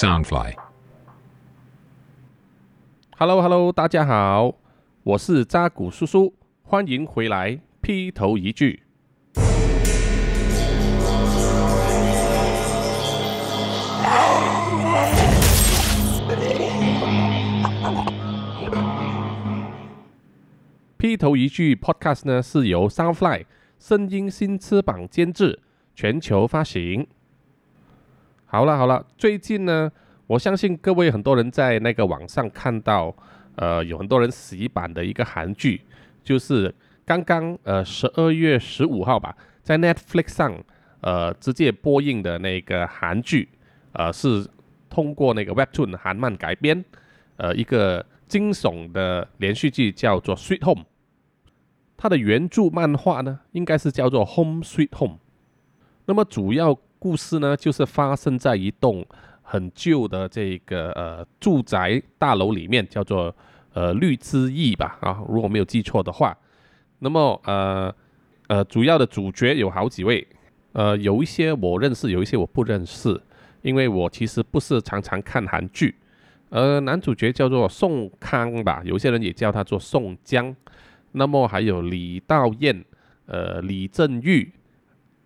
Soundfly。Hello Hello，大家好，我是扎古叔叔，欢迎回来劈头一句。劈头一句 Podcast 呢是由 Soundfly 声音新翅膀监制，全球发行。好了好了，最近呢，我相信各位很多人在那个网上看到，呃，有很多人洗版的一个韩剧，就是刚刚呃十二月十五号吧，在 Netflix 上呃直接播映的那个韩剧，呃是通过那个 Webtoon 韩漫改编，呃一个惊悚的连续剧叫做《Sweet Home》，它的原著漫画呢应该是叫做《Home Sweet Home》，那么主要故事呢就是发生在一栋很旧的这个呃住宅大楼里面，叫做呃绿之翼吧啊，如果没有记错的话。那么呃呃主要的主角有好几位，呃有一些我认识，有一些我不认识，因为我其实不是常常看韩剧。呃，男主角叫做宋康吧，有些人也叫他做宋江。那么还有李道彦、呃李正玉，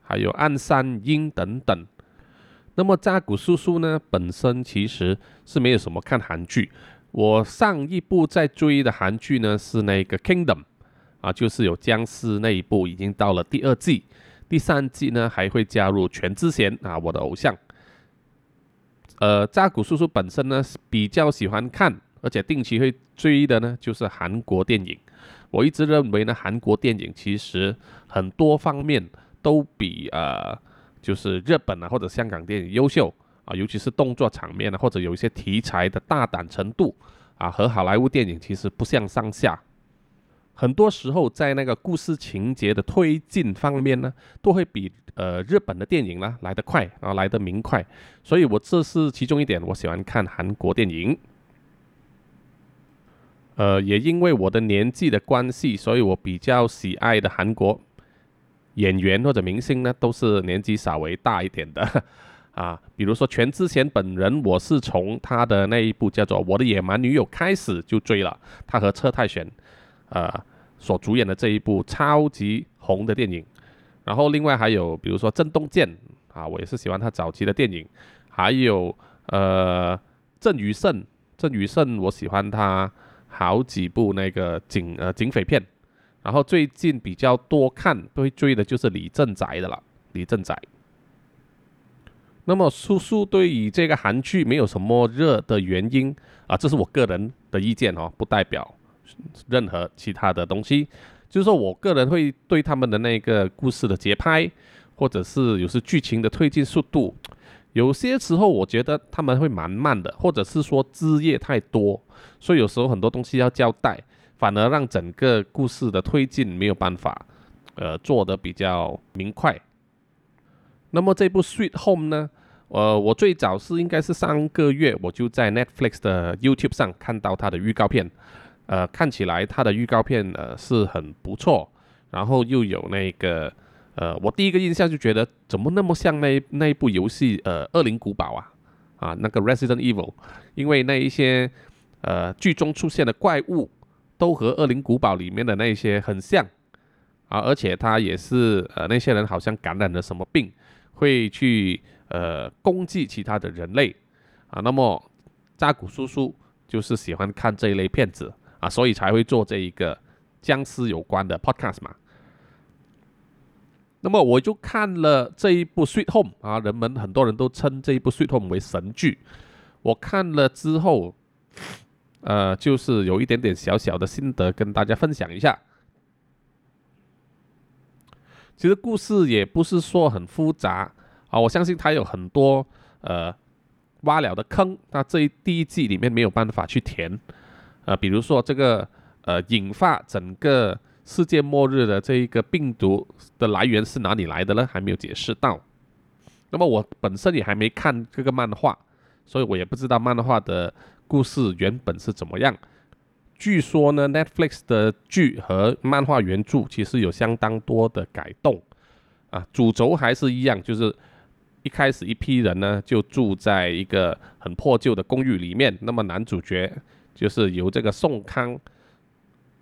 还有暗山鹰等等。那么扎古叔叔呢，本身其实是没有什么看韩剧。我上一部在追的韩剧呢是那个《Kingdom》啊，就是有僵尸那一部，已经到了第二季，第三季呢还会加入全智贤啊，我的偶像。呃，扎古叔叔本身呢比较喜欢看，而且定期会追的呢就是韩国电影。我一直认为呢，韩国电影其实很多方面都比呃就是日本啊或者香港电影优秀啊，尤其是动作场面啊，或者有一些题材的大胆程度啊，和好莱坞电影其实不相上下。很多时候在那个故事情节的推进方面呢，都会比呃日本的电影呢来得快啊，来得明快。所以我这是其中一点，我喜欢看韩国电影。呃，也因为我的年纪的关系，所以我比较喜爱的韩国演员或者明星呢，都是年纪稍微大一点的 啊。比如说全智贤本人，我是从他的那一部叫做《我的野蛮女友》开始就追了，他和车太铉呃所主演的这一部超级红的电影。然后另外还有比如说郑东健啊，我也是喜欢他早期的电影，还有呃郑宇盛，郑宇盛我喜欢他。好几部那个警呃警匪片，然后最近比较多看都会追的就是李正宰的了，李正宰。那么叔叔对于这个韩剧没有什么热的原因啊，这是我个人的意见哦，不代表任何其他的东西。就是说我个人会对他们的那个故事的节拍，或者是有时剧情的推进速度，有些时候我觉得他们会蛮慢的，或者是说枝叶太多。所以有时候很多东西要交代，反而让整个故事的推进没有办法，呃，做得比较明快。那么这部《Sweet Home》呢，呃，我最早是应该是上个月我就在 Netflix 的 YouTube 上看到它的预告片，呃，看起来它的预告片呃是很不错，然后又有那个呃，我第一个印象就觉得怎么那么像那那一部游戏呃《恶灵古堡》啊啊那个 Resident Evil，因为那一些。呃，剧中出现的怪物都和《恶灵古堡》里面的那些很像啊，而且他也是呃，那些人好像感染了什么病，会去呃攻击其他的人类啊。那么扎古叔叔就是喜欢看这一类片子啊，所以才会做这一个僵尸有关的 podcast 嘛。那么我就看了这一部《Sweet Home》啊，人们很多人都称这一部《Sweet Home》为神剧。我看了之后。呃，就是有一点点小小的心得跟大家分享一下。其实故事也不是说很复杂啊，我相信它有很多呃挖了的坑，那这一第一季里面没有办法去填。呃，比如说这个呃引发整个世界末日的这一个病毒的来源是哪里来的呢？还没有解释到。那么我本身也还没看这个漫画，所以我也不知道漫画的。故事原本是怎么样？据说呢，Netflix 的剧和漫画原著其实有相当多的改动啊，主轴还是一样，就是一开始一批人呢就住在一个很破旧的公寓里面。那么男主角就是由这个宋康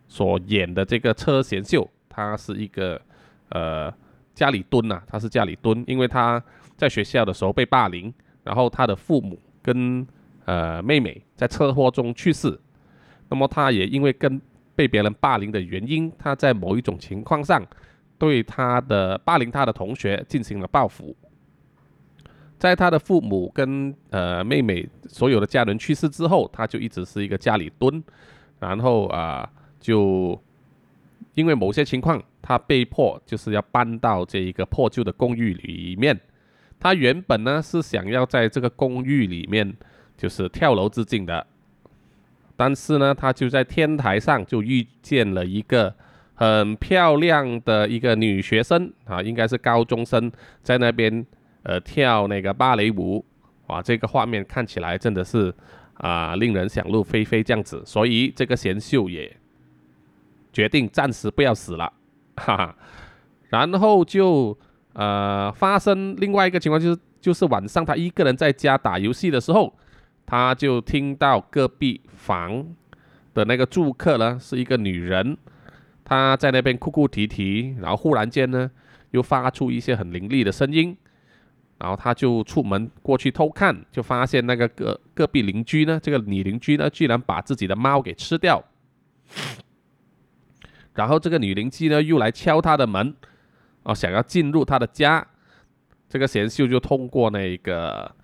所演的这个车贤秀，他是一个呃家里蹲呐，他是家里蹲，因为他在学校的时候被霸凌，然后他的父母跟呃妹妹在车祸中去世，那么他也因为跟被别人霸凌的原因，他在某一种情况上对他的霸凌他的同学进行了报复。在他的父母跟呃妹妹所有的家人去世之后，他就一直是一个家里蹲，然后啊就因为某些情况，他被迫就是要搬到这一个破旧的公寓里面。他原本呢是想要在这个公寓里面就是跳楼自尽的，但是呢他就在天台上就遇见了一个很漂亮的一个女学生啊，应该是高中生，在那边。呃，跳那个芭蕾舞，哇，这个画面看起来真的是啊，令人想入非非这样子。所以这个贤秀也决定暂时不要死了，哈哈。然后就呃发生另外一个情况，就是就是晚上他一个人在家打游戏的时候，他就听到隔壁房的那个住客呢是一个女人，她在那边哭哭啼啼，然后忽然间呢又发出一些很凌厉的声音。然后他就出门过去偷看，就发现那个隔隔壁邻居呢，这个女邻居呢，居然把自己的猫给吃掉。然后这个女邻居呢，又来敲他的门，哦，想要进入他的家。这个贤秀就通过那个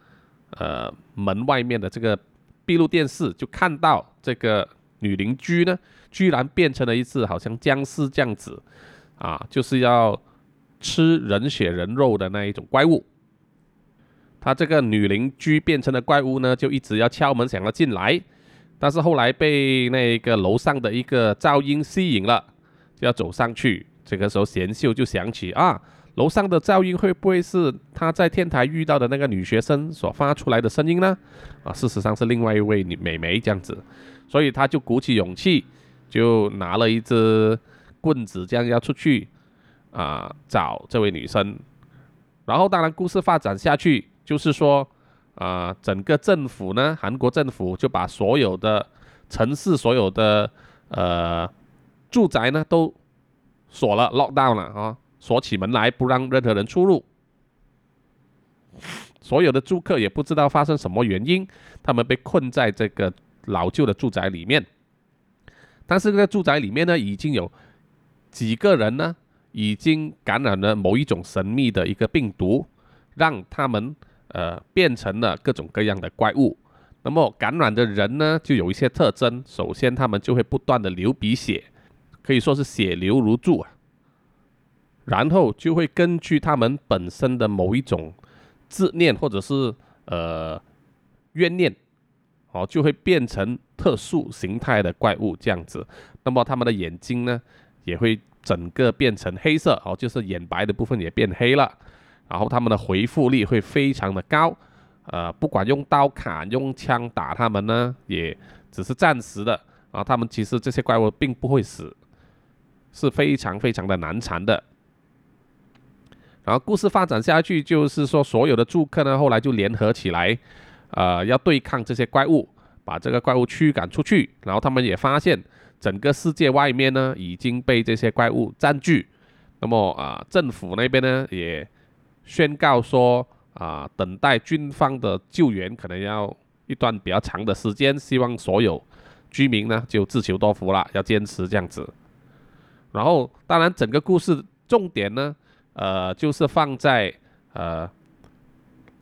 呃门外面的这个闭路电视，就看到这个女邻居呢，居然变成了一只好像僵尸这样子，啊，就是要吃人血人肉的那一种怪物。他这个女邻居变成了怪物呢，就一直要敲门想要进来，但是后来被那个楼上的一个噪音吸引了，就要走上去。这个时候贤秀就想起啊，楼上的噪音会不会是他在天台遇到的那个女学生所发出来的声音呢？啊，事实上是另外一位女美眉这样子，所以他就鼓起勇气，就拿了一支棍子，这样要出去啊找这位女生。然后当然故事发展下去。就是说，啊，整个政府呢，韩国政府就把所有的城市、所有的呃住宅呢都锁了，lock down 了啊，锁起门来，不让任何人出入。所有的住客也不知道发生什么原因，他们被困在这个老旧的住宅里面。但是这个住宅里面呢，已经有几个人呢，已经感染了某一种神秘的一个病毒，让他们。呃，变成了各种各样的怪物。那么感染的人呢，就有一些特征。首先，他们就会不断的流鼻血，可以说是血流如注啊。然后就会根据他们本身的某一种执念或者是呃怨念，哦，就会变成特殊形态的怪物这样子。那么他们的眼睛呢，也会整个变成黑色，哦，就是眼白的部分也变黑了。然后他们的回复力会非常的高，呃，不管用刀砍、用枪打他们呢，也只是暂时的啊。他们其实这些怪物并不会死，是非常非常的难缠的。然后故事发展下去，就是说所有的住客呢，后来就联合起来，呃，要对抗这些怪物，把这个怪物驱赶出去。然后他们也发现，整个世界外面呢已经被这些怪物占据。那么啊，政府那边呢也。宣告说啊，等待军方的救援可能要一段比较长的时间，希望所有居民呢就自求多福了，要坚持这样子。然后，当然整个故事重点呢，呃，就是放在呃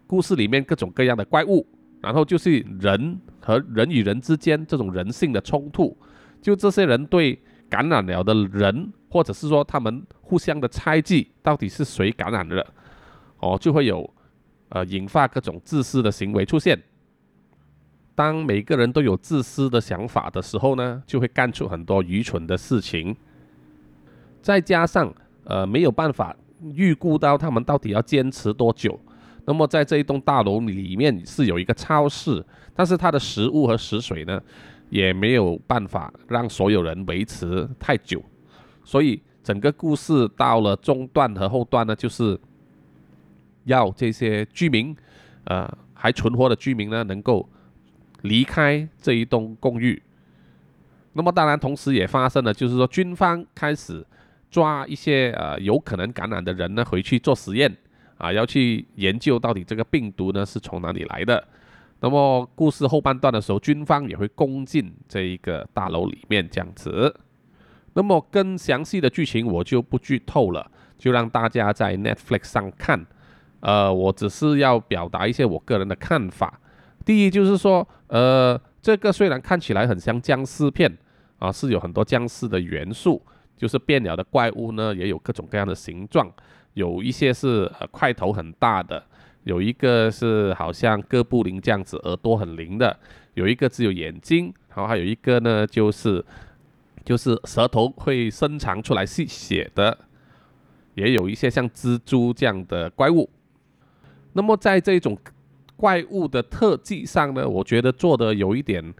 故事里面各种各样的怪物，然后就是人和人与人之间这种人性的冲突，就这些人对感染了的人，或者是说他们互相的猜忌，到底是谁感染了。哦，就会有，呃，引发各种自私的行为出现。当每个人都有自私的想法的时候呢，就会干出很多愚蠢的事情。再加上，呃，没有办法预估到他们到底要坚持多久。那么，在这一栋大楼里面是有一个超市，但是它的食物和食水呢，也没有办法让所有人维持太久。所以，整个故事到了中段和后段呢，就是。要这些居民，呃，还存活的居民呢，能够离开这一栋公寓。那么当然，同时也发生了，就是说军方开始抓一些呃有可能感染的人呢，回去做实验啊，要去研究到底这个病毒呢是从哪里来的。那么故事后半段的时候，军方也会攻进这一个大楼里面这样子。那么更详细的剧情我就不剧透了，就让大家在 Netflix 上看。呃，我只是要表达一些我个人的看法。第一就是说，呃，这个虽然看起来很像僵尸片啊，是有很多僵尸的元素，就是变鸟的怪物呢，也有各种各样的形状，有一些是呃块头很大的。有一个是好像哥布林这样子，耳朵很灵的；有一个只有眼睛，然后还有一个呢，就是就是舌头会伸长出来吸血的；也有一些像蜘蛛这样的怪物。那么在这种怪物的特技上呢，我觉得做的有一点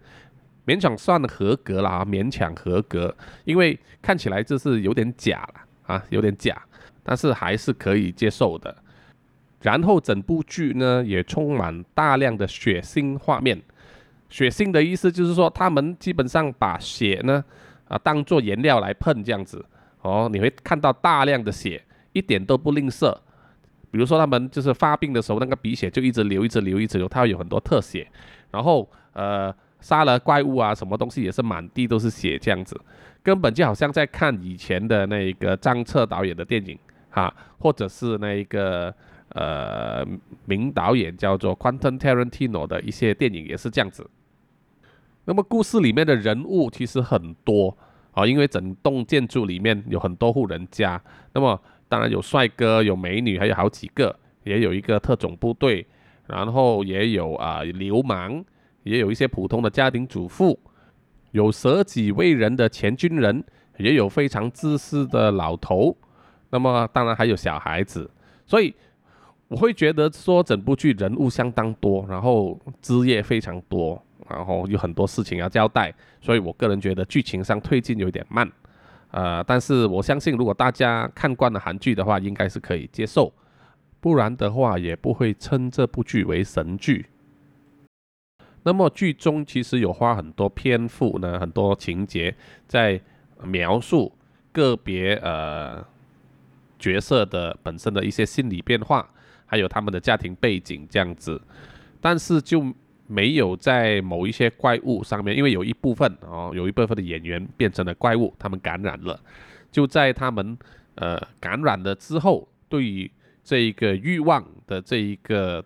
勉强算合格啦，勉强合格，因为看起来就是有点假了啊，有点假，但是还是可以接受的。然后整部剧呢也充满大量的血腥画面，血腥的意思就是说他们基本上把血呢啊当做颜料来喷这样子哦，你会看到大量的血，一点都不吝啬。比如说他们就是发病的时候，那个鼻血就一直流，一直流，一直流，它会有很多特写。然后呃杀了怪物啊，什么东西也是满地都是血这样子，根本就好像在看以前的那个张彻导演的电影哈，或者是那一个。呃，名导演叫做 Quentin Tarantino 的一些电影也是这样子。那么故事里面的人物其实很多啊，因为整栋建筑里面有很多户人家。那么当然有帅哥、有美女，还有好几个，也有一个特种部队，然后也有啊流氓，也有一些普通的家庭主妇，有舍己为人的前军人，也有非常自私的老头。那么当然还有小孩子，所以。我会觉得说整部剧人物相当多，然后枝叶非常多，然后有很多事情要交代，所以我个人觉得剧情上推进有点慢，呃，但是我相信如果大家看惯了韩剧的话，应该是可以接受，不然的话也不会称这部剧为神剧。那么剧中其实有花很多篇幅呢，很多情节在描述个别呃角色的本身的一些心理变化。还有他们的家庭背景这样子，但是就没有在某一些怪物上面，因为有一部分哦，有一部分的演员变成了怪物，他们感染了，就在他们呃感染了之后，对于这一个欲望的这一个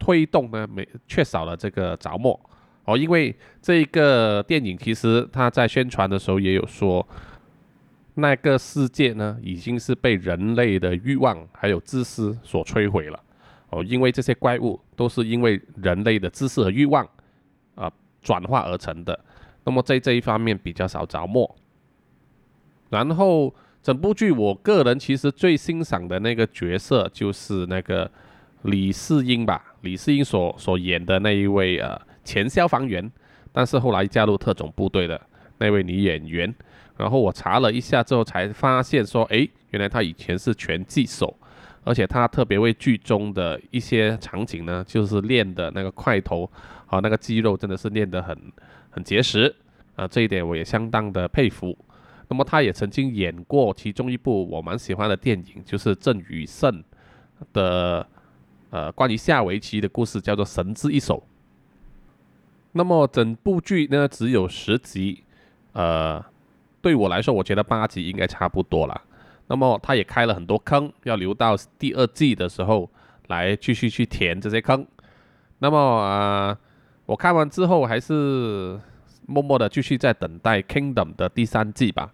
推动呢，没缺少了这个着墨哦，因为这一个电影其实他在宣传的时候也有说。那个世界呢，已经是被人类的欲望还有自私所摧毁了哦，因为这些怪物都是因为人类的自私和欲望啊转化而成的。那么在这一方面比较少着墨。然后整部剧，我个人其实最欣赏的那个角色就是那个李世英吧，李世英所所演的那一位呃前消防员，但是后来加入特种部队的那位女演员。然后我查了一下之后，才发现说，哎，原来她以前是拳击手，而且她特别为剧中的一些场景呢，就是练的那个块头，啊，那个肌肉真的是练得很很结实，啊，这一点我也相当的佩服。那么她也曾经演过其中一部我蛮喜欢的电影，就是郑宇盛的，呃，关于下围棋的故事，叫做《神之一手》。那么整部剧呢，只有十集，呃。对我来说，我觉得八集应该差不多了。那么他也开了很多坑，要留到第二季的时候来继续去填这些坑。那么啊，我看完之后还是默默的继续在等待《Kingdom》的第三季吧。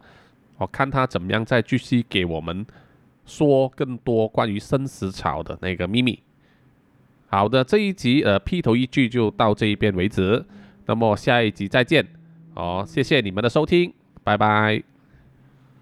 我看他怎么样再继续给我们说更多关于生死草的那个秘密。好的，这一集呃劈头一句就到这一边为止。那么下一集再见。好，谢谢你们的收听。拜拜。